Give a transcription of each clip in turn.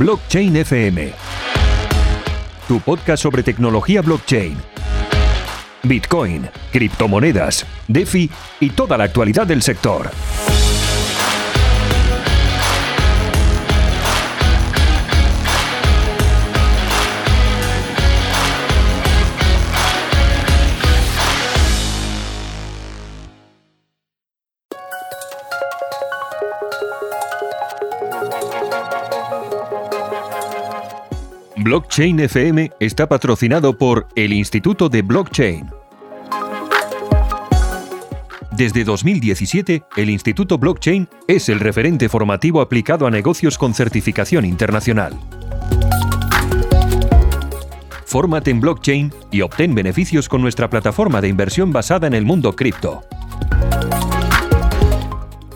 Blockchain FM. Tu podcast sobre tecnología blockchain. Bitcoin, criptomonedas, DeFi y toda la actualidad del sector. Blockchain FM está patrocinado por el Instituto de Blockchain. Desde 2017, el Instituto Blockchain es el referente formativo aplicado a negocios con certificación internacional. Fórmate en blockchain y obtén beneficios con nuestra plataforma de inversión basada en el mundo cripto.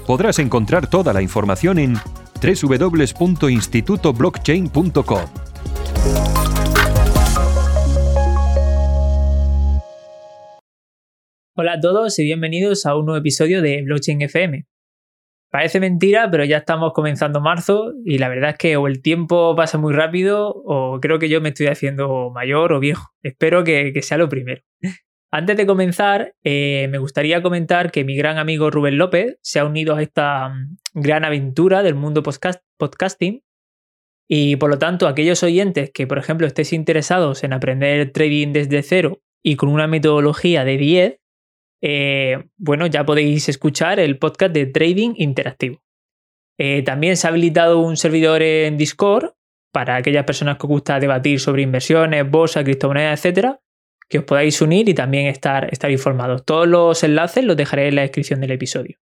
Podrás encontrar toda la información en www.institutoblockchain.com. Hola a todos y bienvenidos a un nuevo episodio de Blockchain FM. Parece mentira, pero ya estamos comenzando marzo y la verdad es que o el tiempo pasa muy rápido o creo que yo me estoy haciendo mayor o viejo. Espero que, sea lo primero. Antes de comenzar, eh, me gustaría comentar que mi gran amigo Rubén López se ha unido a esta mm, gran aventura del mundo podcasting y por lo tanto aquellos oyentes que, por ejemplo, estéis interesados en aprender trading desde cero y con una metodología de 10, eh, bueno, ya podéis escuchar el podcast de Trading Interactivo. Eh, también se ha habilitado un servidor en Discord para aquellas personas que os gusta debatir sobre inversiones, bolsa, criptomonedas, etcétera, que os podáis unir y también estar, estar informados. Todos los enlaces los dejaré en la descripción del episodio.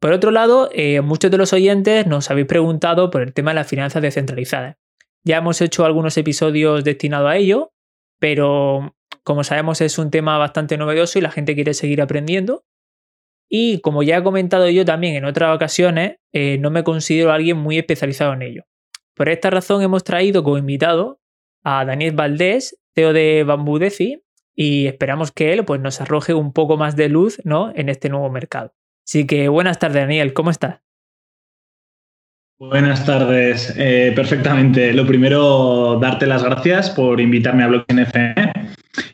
Por otro lado, eh, muchos de los oyentes nos habéis preguntado por el tema de las finanzas descentralizadas. Ya hemos hecho algunos episodios destinados a ello, pero como sabemos es un tema bastante novedoso y la gente quiere seguir aprendiendo. Y como ya he comentado yo también en otras ocasiones, eh, no me considero alguien muy especializado en ello. Por esta razón hemos traído como invitado a Daniel Valdés, CEO de Bambú Defi, y esperamos que él pues, nos arroje un poco más de luz ¿no? en este nuevo mercado. Así que buenas tardes, Daniel, ¿cómo estás? Buenas tardes, eh, perfectamente. Lo primero, darte las gracias por invitarme a Blockchain FM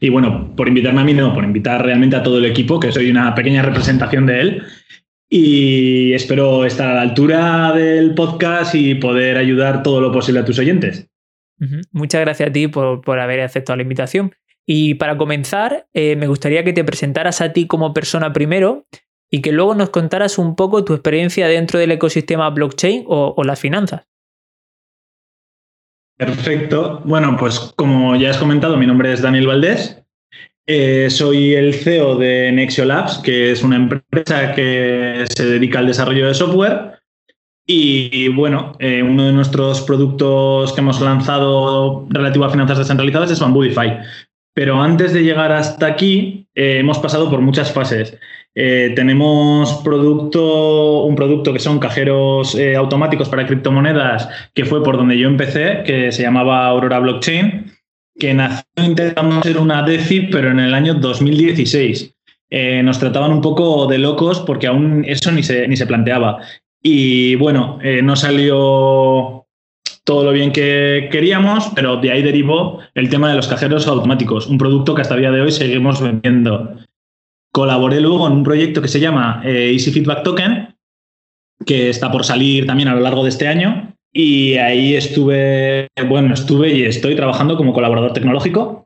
y bueno, por invitarme a mí, no, por invitar realmente a todo el equipo, que soy una pequeña representación de él. Y espero estar a la altura del podcast y poder ayudar todo lo posible a tus oyentes. Muchas gracias a ti por, haber aceptado la invitación. Y para comenzar, eh, me gustaría que te presentaras a ti como persona primero y que luego nos contaras un poco tu experiencia dentro del ecosistema blockchain o, las finanzas. Perfecto. Bueno, pues como ya has comentado, mi nombre es Daniel Valdés. Eh, soy el CEO de Nexio Labs, que es una empresa que se dedica al desarrollo de software. Y bueno, eh, uno de nuestros productos que hemos lanzado relativo a finanzas descentralizadas es Bambudify. Pero antes de llegar hasta aquí, eh, hemos pasado por muchas fases. Eh, tenemos producto, un producto que son cajeros eh, automáticos para criptomonedas, que fue por donde yo empecé, que se llamaba Aurora Blockchain, que nació intentando ser una DeFi, pero en el año 2016. nos trataban un poco de locos porque aún eso ni se, ni se planteaba. Y bueno, no salió todo lo bien que queríamos, pero de ahí derivó el tema de los cajeros automáticos, un producto que hasta el día de hoy seguimos vendiendo. Colaboré luego en un proyecto que se llama eh, Easy Feedback Token, que está por salir también a lo largo de este año. Y ahí estuve, bueno, estuve y estoy trabajando como colaborador tecnológico.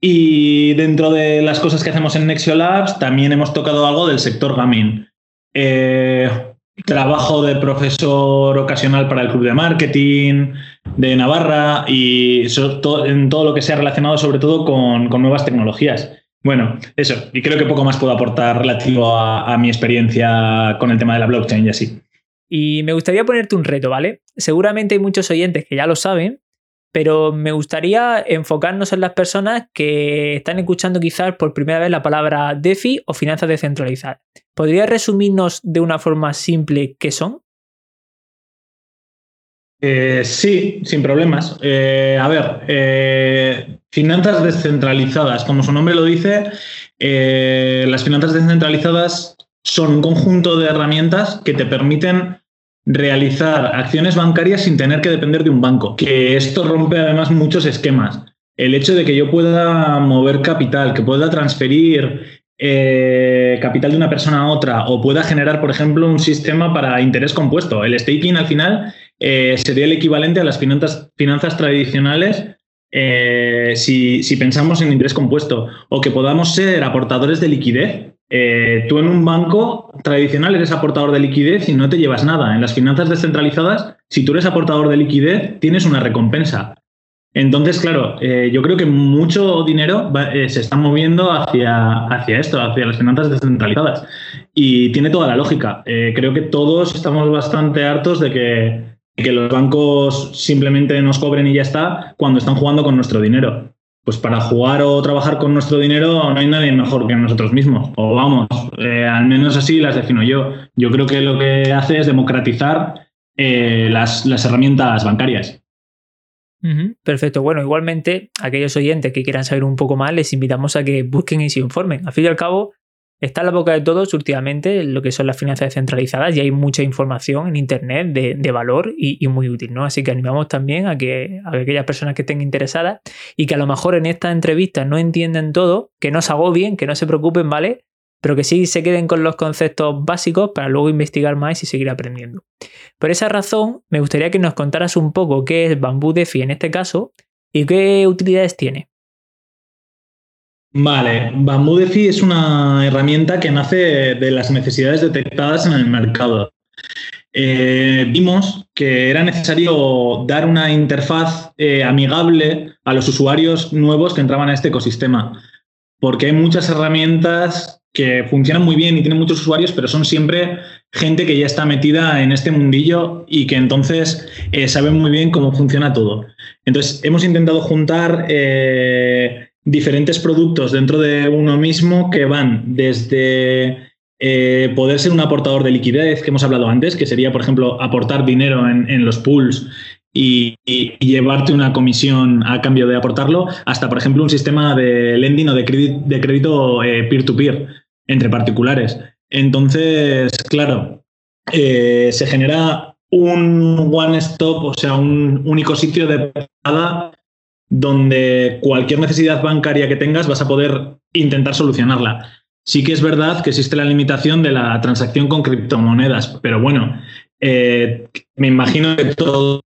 Y dentro de las cosas que hacemos en Nexio Labs, también hemos tocado algo del sector gaming. Eh, trabajo de profesor ocasional para el Club de Marketing de Navarra y en todo lo que sea relacionado sobre todo con, nuevas tecnologías. Bueno, eso, y creo que poco más puedo aportar relativo a, a mi experiencia con el tema de la blockchain y así. Y me gustaría ponerte un reto, ¿vale? Seguramente hay muchos oyentes que ya lo saben, pero me gustaría enfocarnos en las personas que están escuchando quizás por primera vez la palabra DeFi o finanzas descentralizadas. ¿Podrías resumirnos de una forma simple qué son? Eh, sí, sin problemas. Eh, a ver, eh, finanzas descentralizadas, como su nombre lo dice, las finanzas descentralizadas son un conjunto de herramientas que te permiten realizar acciones bancarias sin tener que depender de un banco, que esto rompe además muchos esquemas. El hecho de que yo pueda mover capital, que pueda transferir eh, capital de una persona a otra o pueda generar, por ejemplo, un sistema para interés compuesto. El staking al final eh, sería el equivalente a las finanzas, tradicionales eh, si, si, pensamos en interés compuesto o que podamos ser aportadores de liquidez. Tú en un banco tradicional eres aportador de liquidez y no te llevas nada. En las finanzas descentralizadas, si tú eres aportador de liquidez, tienes una recompensa. Entonces, claro, eh, yo creo que mucho dinero eh, se está moviendo hacia, hacia esto, hacia las finanzas descentralizadas. Y tiene toda la lógica. Eh, creo que todos estamos bastante hartos de que, que, los bancos simplemente nos cobren y ya está cuando están jugando con nuestro dinero. Pues para jugar o trabajar con nuestro dinero no hay nadie mejor que nosotros mismos. O vamos, al menos así las defino yo. Yo creo que lo que hace es democratizar las, las herramientas bancarias. Perfecto. Bueno, igualmente, aquellos oyentes que quieran saber un poco más, les invitamos a que busquen y se informen. Al fin y al cabo, está en la boca de todos últimamente lo que son las finanzas descentralizadas y hay mucha información en Internet de, valor y, muy útil, ¿no? Así que animamos también a que, a aquellas personas que estén interesadas y que a lo mejor en esta entrevista no entienden todo, que no se agobien, que no se preocupen, ¿vale? pero que sí se queden con los conceptos básicos para luego investigar más y seguir aprendiendo. Por esa razón, me gustaría que nos contaras un poco qué es Bamboo DeFi en este caso y qué utilidades tiene. Vale, Bamboo DeFi es una herramienta que nace de las necesidades detectadas en el mercado. Eh, vimos que era necesario dar una interfaz eh, amigable a los usuarios nuevos que entraban a este ecosistema, porque hay muchas herramientas que funcionan muy bien y tienen muchos usuarios, pero son siempre gente que ya está metida en este mundillo y que entonces eh, saben muy bien cómo funciona todo. Entonces, hemos intentado juntar diferentes productos dentro de uno mismo que van desde eh, poder ser un aportador de liquidez, que hemos hablado antes, que sería, por ejemplo, aportar dinero en, los pools y, llevarte una comisión a cambio de aportarlo, hasta, por ejemplo, un sistema de lending o de, crédito peer-to-peer entre particulares. Entonces, claro, eh, se genera un one-stop, o sea, un único sitio de parada donde cualquier necesidad bancaria que tengas vas a poder intentar solucionarla. Sí que es verdad que existe la limitación de la transacción con criptomonedas, pero bueno, eh, me imagino que todos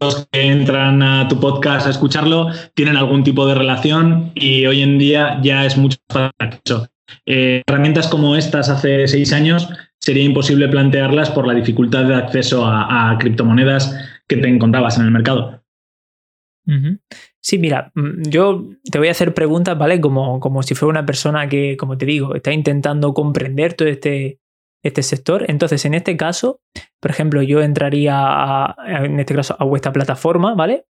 los que entran a tu podcast a escucharlo tienen algún tipo de relación y hoy en día ya es mucho más fácil. Eh, herramientas como estas hace seis años sería imposible plantearlas por la dificultad de acceso a, criptomonedas que te encontrabas en el mercado. Sí, mira, mm, yo te voy a hacer preguntas, ¿vale? Como, como si fuera una persona que, como te digo, está intentando comprender todo este, este sector. Entonces, en este caso, por ejemplo, yo entraría en este caso a vuestra plataforma, ¿vale?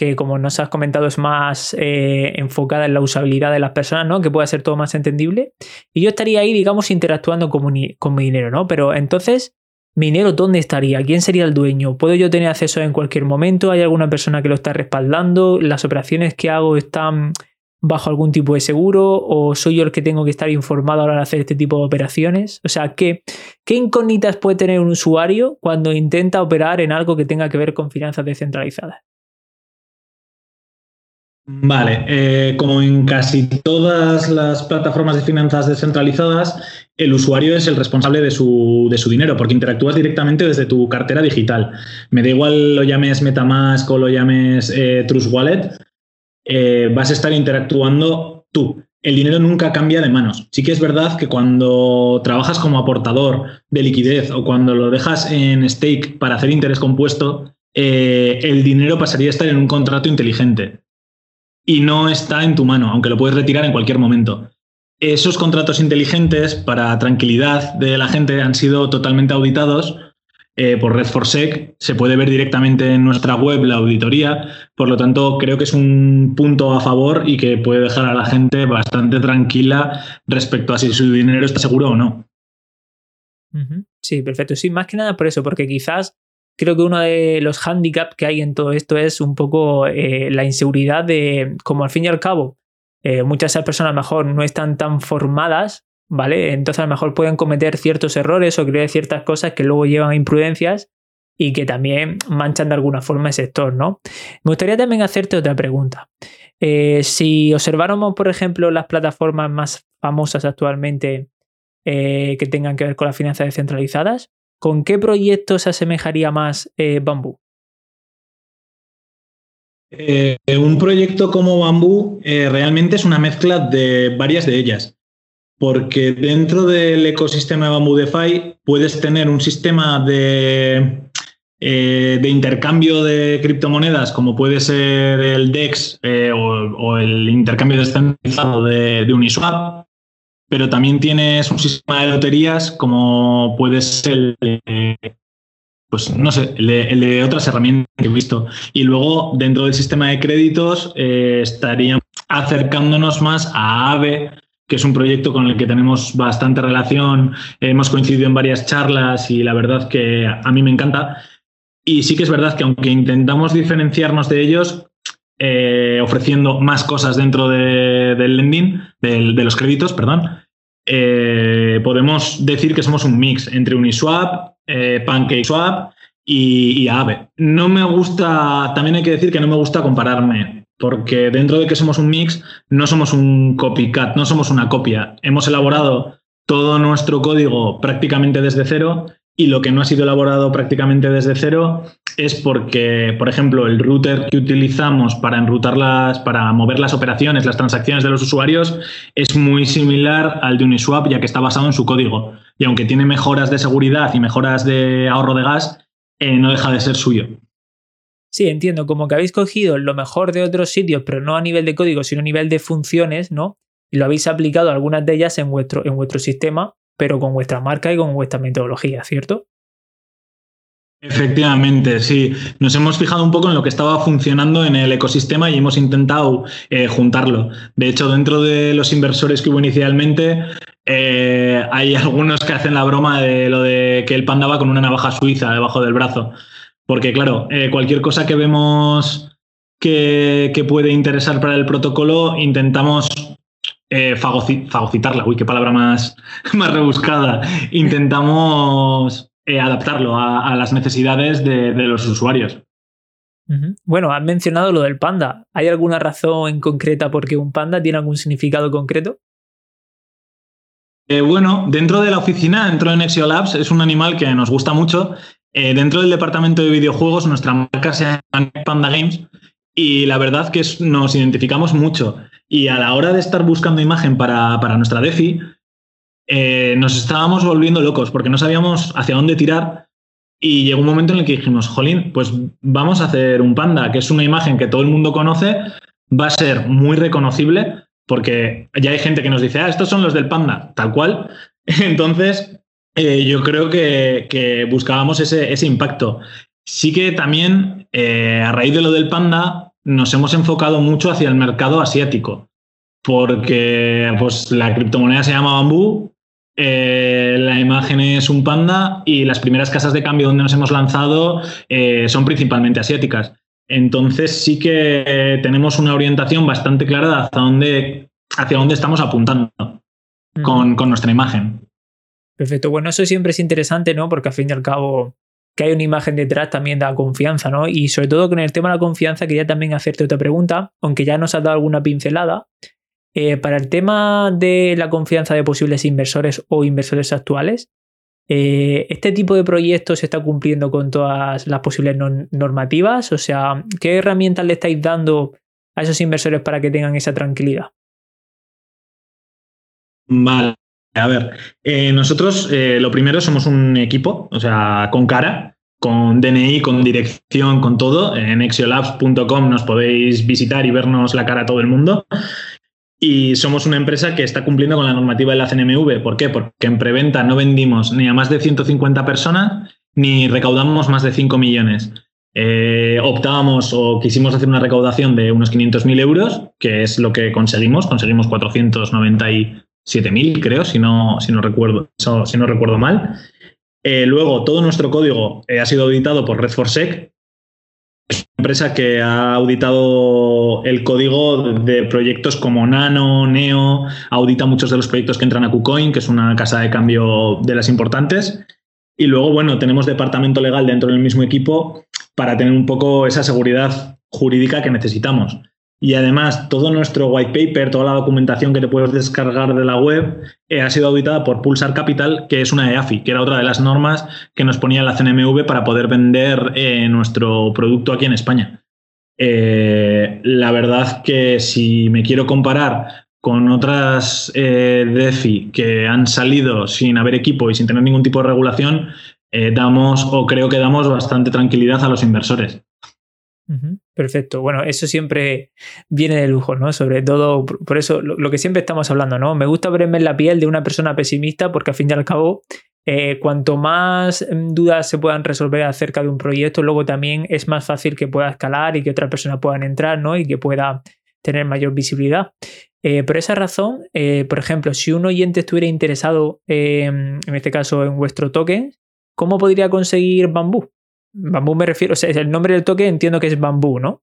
que como nos has comentado es más eh, enfocada en la usabilidad de las personas, ¿no? Que pueda ser todo más entendible. Y yo estaría ahí, digamos, interactuando con mi, con mi dinero, ¿no? Pero entonces, ¿mi dinero dónde estaría? ¿Quién sería el dueño? ¿Puedo yo tener acceso en cualquier momento? ¿Hay alguna persona que lo está respaldando? ¿Las operaciones que hago están bajo algún tipo de seguro? ¿O soy yo el que tengo que estar informado a la hora de hacer este tipo de operaciones? O sea, ¿qué, ¿qué incógnitas puede tener un usuario cuando intenta operar en algo que tenga que ver con finanzas descentralizadas? Vale, eh, como en casi todas las plataformas de finanzas descentralizadas, el usuario es el responsable de su, dinero porque interactúas directamente desde tu cartera digital. Me da igual lo llames Metamask o lo llames eh, Trust Wallet, eh, vas a estar interactuando tú. El dinero nunca cambia de manos. Sí que es verdad que cuando trabajas como aportador de liquidez o cuando lo dejas en stake para hacer interés compuesto, el dinero pasaría a estar en un contrato inteligente y no está en tu mano, aunque lo puedes retirar en cualquier momento. Esos contratos inteligentes, para tranquilidad de la gente, han sido totalmente auditados eh, por Red4Sec. Se puede ver directamente en nuestra web la auditoría. Por lo tanto, creo que es un punto a favor y que puede dejar a la gente bastante tranquila respecto a si su dinero está seguro o no. Sí, perfecto. Sí, más que nada por eso, porque quizás creo que uno de los handicaps que hay en todo esto es un poco eh, la inseguridad de, como al fin y al cabo, eh, muchas de esas personas a lo mejor no están tan formadas, ¿vale? Entonces a lo mejor pueden cometer ciertos errores o creer ciertas cosas que luego llevan a imprudencias y que también manchan de alguna forma el sector, ¿no? Me gustaría también hacerte otra pregunta. Eh, si observáramos, por ejemplo, las plataformas más famosas actualmente que tengan que ver con las finanzas descentralizadas, ¿con qué proyecto se asemejaría más eh, Bambú? un proyecto como Bambú realmente es una mezcla de varias de ellas porque dentro del ecosistema de Bamboo DeFi puedes tener un sistema de eh, de intercambio de criptomonedas, como puede ser el DEX eh, o, el intercambio descentralizado de, de, Uniswap, pero también tienes un sistema de loterías como puede ser el, pues no sé, el de, otras herramientas que he visto. Y luego, dentro del sistema de créditos, eh, estaríamos acercándonos más a AVE, que es un proyecto con el que tenemos bastante relación, hemos coincidido en varias charlas y la verdad que a mí me encanta. Y sí que es verdad que aunque intentamos diferenciarnos de ellos, eh, ofreciendo más cosas dentro del lending, de los créditos, perdón, eh, podemos decir que somos un mix entre Uniswap, eh, PancakeSwap y, y Aave. No me gusta, también hay que decir que no me gusta compararme, porque dentro de que somos un mix, no somos un copycat, no somos una copia. Hemos elaborado todo nuestro código prácticamente desde cero y lo que no ha sido elaborado prácticamente desde cero es porque, por ejemplo, el router que utilizamos para enrutar las, para mover las operaciones, las transacciones de los usuarios, es muy similar al de Uniswap, ya que está basado en su código. Y aunque tiene mejoras de seguridad y mejoras de ahorro de gas, eh, no deja de ser suyo. Sí, entiendo, como que habéis cogido lo mejor de otros sitios, pero no a nivel de código, sino a nivel de funciones, ¿no? Y lo habéis aplicado algunas de ellas en vuestro, en vuestro sistema pero con vuestra marca y con vuestra metodología, ¿cierto? Efectivamente, sí. Nos hemos fijado un poco en lo que estaba funcionando en el ecosistema y hemos intentado eh, juntarlo. De hecho, dentro de los inversores que hubo inicialmente, eh, hay algunos que hacen la broma de lo de que el panda va con una navaja suiza debajo del brazo. Porque, claro, eh, cualquier cosa que vemos que, que, puede interesar para el protocolo, intentamos fagocitarla, uy, qué palabra más, más rebuscada. Intentamos eh, adaptarlo a, las necesidades de, los usuarios. Bueno, has mencionado lo del panda. ¿Hay alguna razón en concreta por qué un panda tiene algún significado concreto? Eh, bueno, dentro de la oficina, dentro de Nexio Labs, es un animal que nos gusta mucho. dentro del departamento de videojuegos, nuestra marca se llama Panda Games y la verdad que nos identificamos mucho. Y a la hora de estar buscando imagen para, nuestra DeFi, eh, nos estábamos volviendo locos porque no sabíamos hacia dónde tirar. Y llegó un momento en el que dijimos, jolín, pues vamos a hacer un panda, que es una imagen que todo el mundo conoce, va a ser muy reconocible, porque ya hay gente que nos dice, ah, estos son los del panda, tal cual. Entonces, eh, yo creo que, buscábamos ese, impacto. Sí que también, eh, a raíz de lo del panda, nos hemos enfocado mucho hacia el mercado asiático, porque pues, la criptomoneda se llama bambú, eh, la imagen es un panda y las primeras casas de cambio donde nos hemos lanzado eh, son principalmente asiáticas. Entonces sí que tenemos una orientación bastante clara hacia dónde, hacia dónde estamos apuntando con, con nuestra imagen. Perfecto. Bueno, eso siempre es interesante, ¿no? Porque al fin y al cabo que hay una imagen detrás también da confianza, ¿no? Y sobre todo con el tema de la confianza quería también hacerte otra pregunta, aunque ya nos has dado alguna pincelada. Eh, para el tema de la confianza de posibles inversores o inversores actuales, eh, ¿este tipo de proyectos se está cumpliendo con todas las posibles normativas? O sea, ¿qué herramientas le estáis dando a esos inversores para que tengan esa tranquilidad? Vale. A ver, eh, nosotros lo primero somos un equipo, o sea, con cara, con DNI, con dirección, con todo. En exiolabs.com nos podéis visitar y vernos la cara a todo el mundo. Y somos una empresa que está cumpliendo con la normativa de la CNMV. ¿Por qué? Porque en preventa no vendimos ni a más de 150 personas ni recaudamos más de 5 millones. Eh, optábamos o quisimos hacer una recaudación de unos 500.000 euros, que es lo que conseguimos. Conseguimos 490 y 7.000, creo, si no, si no, recuerdo, si no recuerdo mal. Eh, luego, todo nuestro código eh, ha sido auditado por Red4Sec, es una empresa que ha auditado el código de proyectos como Nano, Neo, audita muchos de los proyectos que entran a KuCoin, que es una casa de cambio de las importantes. Y luego, bueno, tenemos departamento legal dentro del mismo equipo para tener un poco esa seguridad jurídica que necesitamos. Y además, todo nuestro white paper, toda la documentación que te puedes descargar de la web, eh, ha sido auditada por Pulsar Capital, que es una EAFI, que era otra de las normas que nos ponía la CNMV para poder vender eh, nuestro producto aquí en España. Eh, la verdad que si me quiero comparar con otras DeFi que han salido sin haber equipo y sin tener ningún tipo de regulación, damos o creo que damos bastante tranquilidad a los inversores. Perfecto. Bueno, eso siempre viene de lujo, ¿no? Sobre todo, por eso lo, que siempre estamos hablando, ¿no? Me gusta verme en la piel de una persona pesimista porque al fin y al cabo, eh, cuanto más mm, dudas se puedan resolver acerca de un proyecto, luego también es más fácil que pueda escalar y que otras personas puedan entrar, ¿no? Y que pueda tener mayor visibilidad. Eh, por esa razón, eh, por ejemplo, si un oyente estuviera interesado, en este caso en vuestro token, ¿cómo podría conseguir Bambú? Bambú me refiero, o sea, el nombre del token entiendo que es bambú, ¿no?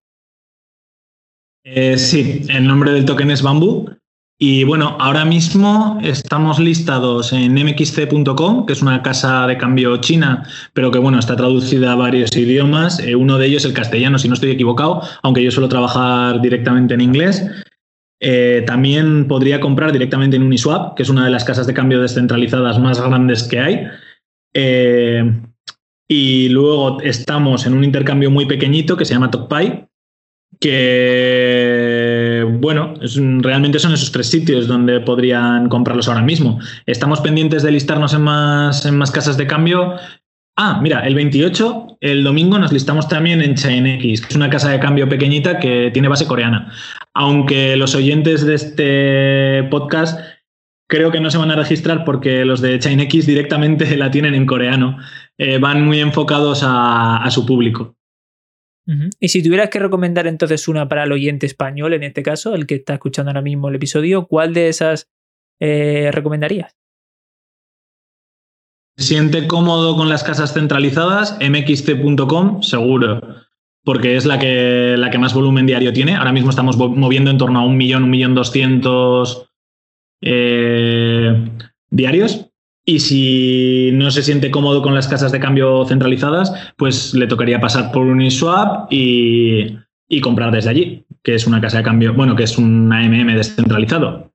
Eh, sí, el nombre del token es bambú. Y bueno, ahora mismo estamos listados en mxc.com, que es una casa de cambio china, pero que bueno, está traducida a varios idiomas. Eh, uno de ellos el castellano, si no estoy equivocado, aunque yo suelo trabajar directamente en inglés. Eh, también podría comprar directamente en Uniswap, que es una de las casas de cambio descentralizadas más grandes que hay. Y luego estamos en un intercambio muy pequeñito que se llama TokPy, que, bueno, realmente son esos tres sitios donde podrían comprarlos ahora mismo. Estamos pendientes de listarnos en más, en más casas de cambio. Ah, mira, el 28, el domingo nos listamos también en ChainX, que es una casa de cambio pequeñita que tiene base coreana. Aunque los oyentes de este podcast creo que no se van a registrar porque los de ChainX directamente la tienen en coreano. Eh, van muy enfocados a, su público. Y si tuvieras que recomendar entonces una para el oyente español, en este caso, el que está escuchando ahora mismo el episodio, ¿cuál de esas eh, recomendarías? ¿Se siente cómodo con las casas centralizadas? mxt.com, seguro, porque es la que, la que más volumen diario tiene. Ahora mismo estamos moviendo en torno a un millón, un millón doscientos eh, diarios. Y si no se siente cómodo con las casas de cambio centralizadas, pues le tocaría pasar por Uniswap y, y comprar desde allí, que es una casa de cambio, bueno, que es un AMM descentralizado.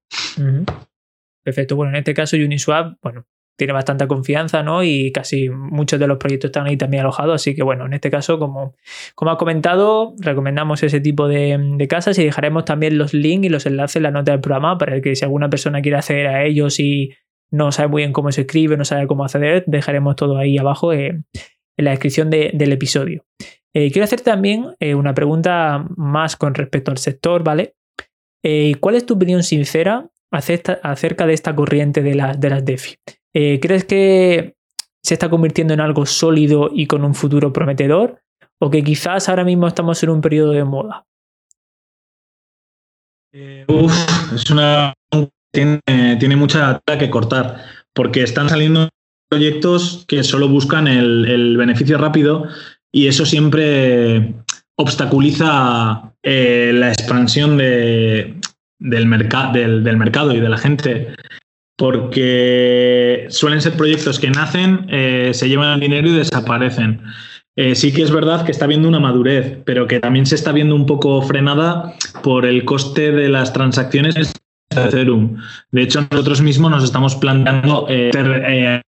Perfecto. Bueno, en este caso Uniswap, bueno, tiene bastante confianza, ¿no? Y casi muchos de los proyectos están ahí también alojados. Así que bueno, en este caso, como, como has comentado, recomendamos ese tipo de, de, casas y dejaremos también los links y los enlaces en la nota del programa para que si alguna persona quiere acceder a ellos y no sabe muy bien cómo se escribe, no sabe cómo acceder, dejaremos todo ahí abajo eh, en la descripción del episodio. Eh, quiero hacer también eh, una pregunta más con respecto al sector, ¿vale? ¿Cuál es tu opinión sincera acerca de esta corriente de, de las DeFi? ¿Crees que se está convirtiendo en algo sólido y con un futuro prometedor? ¿O que quizás ahora mismo estamos en un periodo de moda? es una tiene, mucha tela que cortar, porque están saliendo proyectos que solo buscan el, beneficio rápido y eso siempre obstaculiza eh, la expansión del, del, mercado y de la gente. Porque suelen ser proyectos que nacen, eh, se llevan el dinero y desaparecen. Eh, sí que es verdad que está viendo una madurez, pero que también se está viendo un poco frenada por el coste de las transacciones Ethereum. De hecho, nosotros mismos nos estamos planteando eh, eh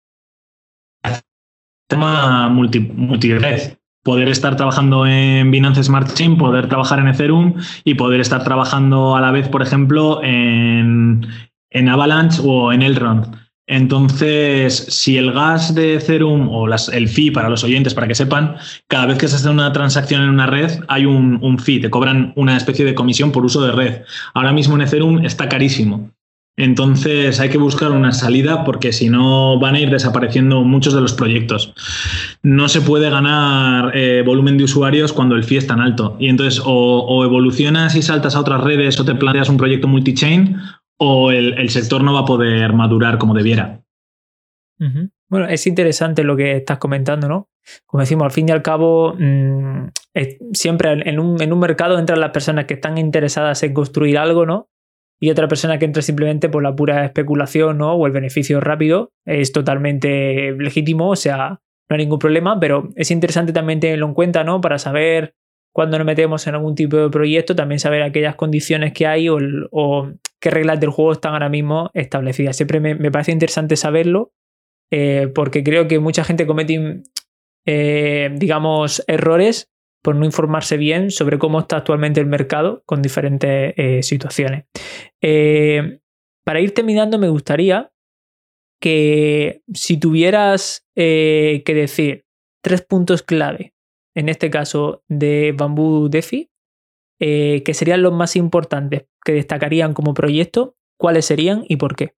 tema multi, multired. Poder estar trabajando en Binance Smart Chain, poder trabajar en Ethereum y poder estar trabajando a la vez, por ejemplo, en, en Avalanche o en Elrond. Entonces, si el gas de Ethereum o el fee para los oyentes, para que sepan, cada vez que se hace una transacción en una red hay un, fee, te cobran una especie de comisión por uso de red. Ahora mismo en Ethereum está carísimo. Entonces hay que buscar una salida porque si no van a ir desapareciendo muchos de los proyectos. No se puede ganar eh, volumen de usuarios cuando el fee es tan alto. Y entonces o, evolucionas y saltas a otras redes o te planteas un proyecto multi-chain o el, sector no va a poder madurar como debiera. Bueno, es interesante lo que estás comentando, ¿no? Como decimos, al fin y al cabo, mm, siempre en un, en un, mercado entran las personas que están interesadas en construir algo, ¿no? y otra persona que entra simplemente por la pura especulación ¿no? o el beneficio rápido, es totalmente legítimo, o sea, no hay ningún problema, pero es interesante también tenerlo en cuenta, ¿no? Para saber cuando nos metemos en algún tipo de proyecto, también saber aquellas condiciones que hay o, qué reglas del juego están ahora mismo establecidas. Siempre me, parece interesante saberlo, eh, porque creo que mucha gente comete, eh, digamos, errores por no informarse bien sobre cómo está actualmente el mercado con diferentes eh, situaciones. Para ir terminando, me gustaría que si tuvieras que decir tres puntos clave, en este caso de Bamboo DeFi, que serían los más importantes que destacarían como proyecto, ¿cuáles serían y por qué?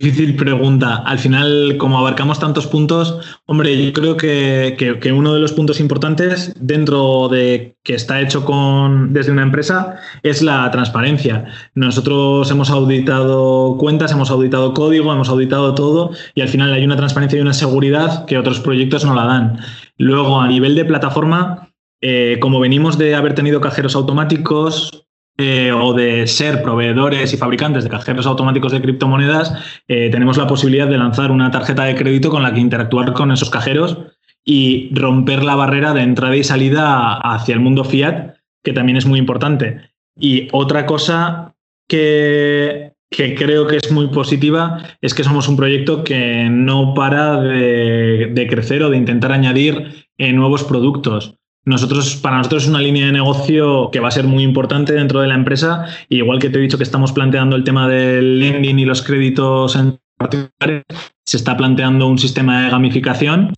Difícil pregunta. Al final, como abarcamos tantos puntos, hombre, yo creo que, uno de los puntos importantes dentro de que está hecho con, desde una empresa es la transparencia. Nosotros hemos auditado cuentas, hemos auditado código, hemos auditado todo y al final hay una transparencia y una seguridad que otros proyectos no la dan. Luego, a nivel de plataforma, eh, como venimos de haber tenido cajeros automáticos, eh, o de ser proveedores y fabricantes de cajeros automáticos de criptomonedas, eh, tenemos la posibilidad de lanzar una tarjeta de crédito con la que interactuar con esos cajeros y romper la barrera de entrada y salida hacia el mundo fiat, que también es muy importante. Y otra cosa que, creo que es muy positiva es que somos un proyecto que no para de, crecer o de intentar añadir eh, nuevos productos. Nosotros, para nosotros es una línea de negocio que va a ser muy importante dentro de la empresa. igual que te he dicho que estamos planteando el tema del lending y los créditos en particulares, se está planteando un sistema de gamificación,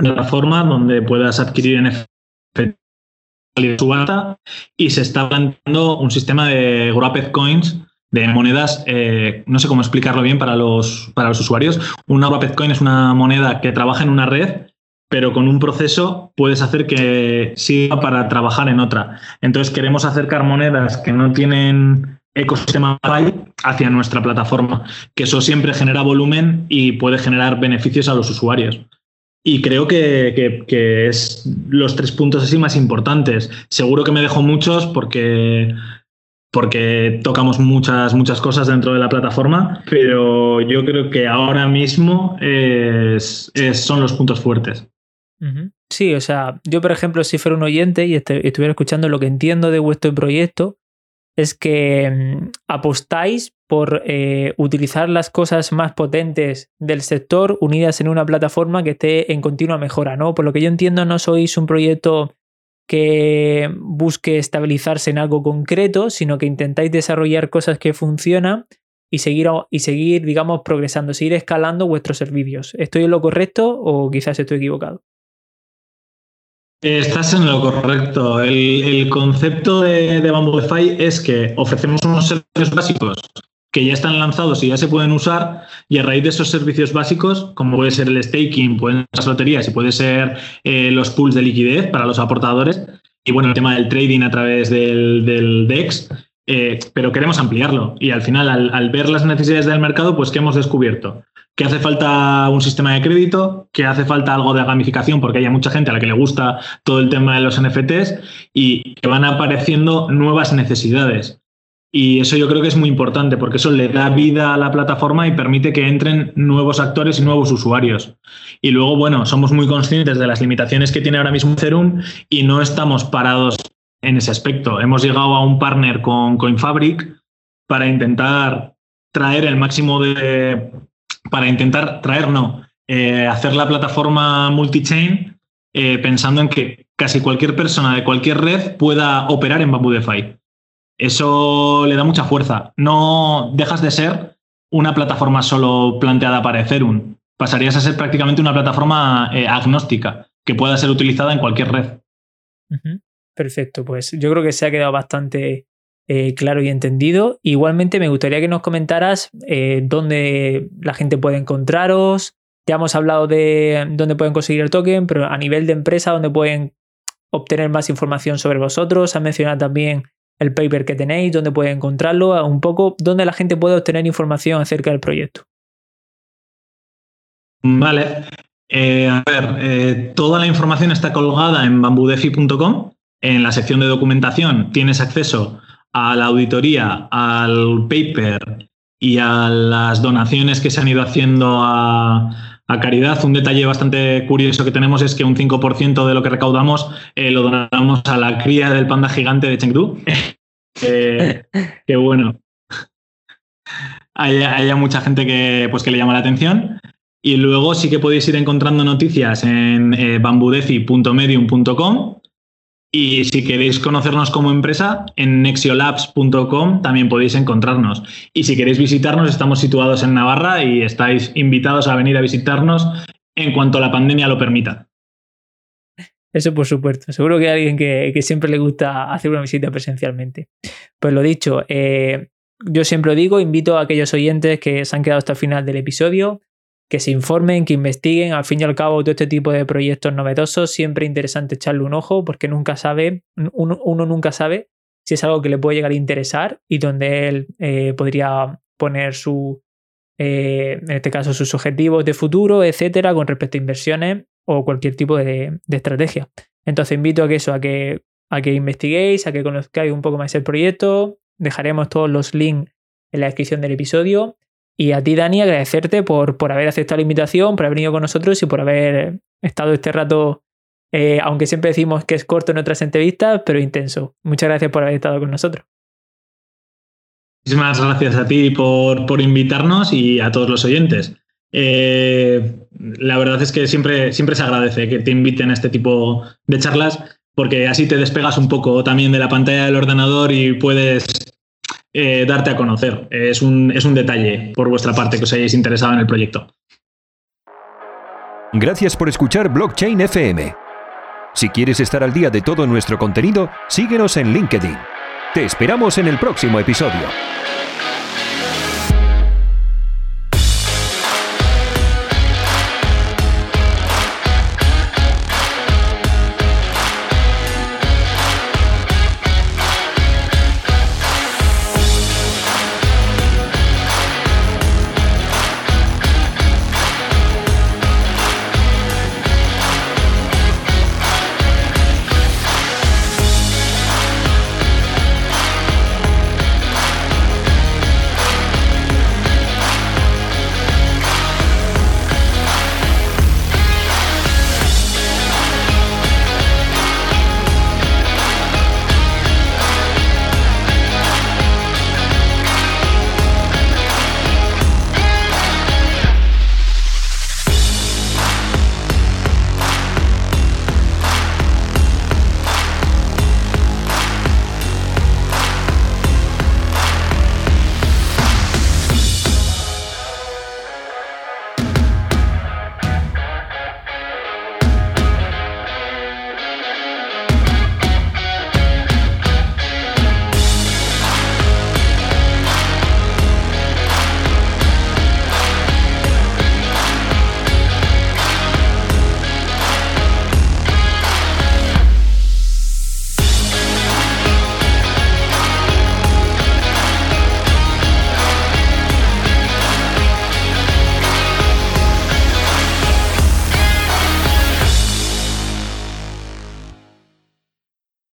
una forma donde puedas adquirir NFT de subasta y se está planteando un sistema de Wrapped Coins de monedas, eh, no sé cómo explicarlo bien para los, para los usuarios. Una Wrapped Coin es una moneda que trabaja en una red pero con un proceso puedes hacer que siga para trabajar en otra. Entonces queremos acercar monedas que no tienen ecosistema hacia nuestra plataforma, que eso siempre genera volumen y puede generar beneficios a los usuarios. Y creo que, que, es los tres puntos así más importantes. Seguro que me dejo muchos porque, porque tocamos muchas, muchas cosas dentro de la plataforma, pero yo creo que ahora mismo son los puntos fuertes. Sí, o sea, yo por ejemplo, si fuera un oyente y estuviera escuchando lo que entiendo de vuestro proyecto, es que mm, apostáis por eh, utilizar las cosas más potentes del sector unidas en una plataforma que esté en continua mejora, ¿no? Por lo que yo entiendo, no sois un proyecto que busque estabilizarse en algo concreto, sino que intentáis desarrollar cosas que funcionan y seguir, y seguir, digamos, progresando, seguir escalando vuestros servicios. ¿Estoy en lo correcto o quizás estoy equivocado? Estás en lo correcto. El, concepto de, de es que ofrecemos unos servicios básicos que ya están lanzados y ya se pueden usar y a raíz de esos servicios básicos, como puede ser el staking, pueden ser las loterías y puede ser eh, los pools de liquidez para los aportadores y bueno, el tema del trading a través del, DEX, eh, pero queremos ampliarlo y al final al, al ver las necesidades del mercado, pues ¿qué hemos descubierto? que hace falta un sistema de crédito, que hace falta algo de gamificación porque hay mucha gente a la que le gusta todo el tema de los NFTs y que van apareciendo nuevas necesidades. Y eso yo creo que es muy importante porque eso le da vida a la plataforma y permite que entren nuevos actores y nuevos usuarios. Y luego, bueno, somos muy conscientes de las limitaciones que tiene ahora mismo Ethereum y no estamos parados en ese aspecto. Hemos llegado a un partner con CoinFabric para intentar traer el máximo de para intentar traer, no, eh, hacer la plataforma multi-chain eh, pensando en que casi cualquier persona de cualquier red pueda operar en Bamboo DeFi. Eso le da mucha fuerza. No dejas de ser una plataforma solo planteada para Ethereum. Pasarías a ser prácticamente una plataforma eh, agnóstica que pueda ser utilizada en cualquier red. Perfecto, pues yo creo que se ha quedado bastante eh, claro y entendido. Igualmente me gustaría que nos comentaras eh, dónde la gente puede encontraros. Ya hemos hablado de dónde pueden conseguir el token, pero a nivel de empresa, dónde pueden obtener más información sobre vosotros. Ha mencionado también el paper que tenéis, dónde pueden encontrarlo, un poco dónde la gente puede obtener información acerca del proyecto. Vale. Eh, a ver, toda la información está colgada en bambudefi.com En la sección de documentación tienes acceso a la auditoría, al paper y a las donaciones que se han ido haciendo a, caridad. Un detalle bastante curioso que tenemos es que un 5% de lo que recaudamos eh, lo donamos a la cría del panda gigante de Chengdu. eh, que bueno, haya, mucha gente que, pues, que le llama la atención. Y luego sí que podéis ir encontrando noticias en eh, bambudefi.medium.com y si queréis conocernos como empresa, en nexiolabs.com también podéis encontrarnos. Y si queréis visitarnos, estamos situados en Navarra y estáis invitados a venir a visitarnos en cuanto la pandemia lo permita. Eso por supuesto. Seguro que hay alguien que, siempre le gusta hacer una visita presencialmente. Pues lo dicho, eh, yo siempre digo, invito a aquellos oyentes que se han quedado hasta el final del episodio que se informen, que investiguen. Al fin y al cabo, todo este tipo de proyectos novedosos, siempre interesante echarle un ojo porque nunca sabe, uno, nunca sabe si es algo que le puede llegar a interesar y donde él eh, podría poner su, eh, en este caso, sus objetivos de futuro, etcétera, con respecto a inversiones o cualquier tipo de, estrategia. Entonces, invito a que eso, a que, a que investiguéis, a que conozcáis un poco más el proyecto. Dejaremos todos los links en la descripción del episodio y a ti, Dani, agradecerte por, por haber aceptado la invitación, por haber venido con nosotros y por haber estado este rato, eh, aunque siempre decimos que es corto en otras entrevistas, pero intenso. Muchas gracias por haber estado con nosotros. Muchísimas gracias a ti por, por invitarnos y a todos los oyentes. Eh, la verdad es que siempre, siempre se agradece que te inviten a este tipo de charlas porque así te despegas un poco también de la pantalla del ordenador y puedes eh, darte a conocer. Es un, es un detalle por vuestra parte que os hayáis interesado en el proyecto. Gracias por escuchar Blockchain FM. Si quieres estar al día de todo nuestro contenido, síguenos en LinkedIn. Te esperamos en el próximo episodio.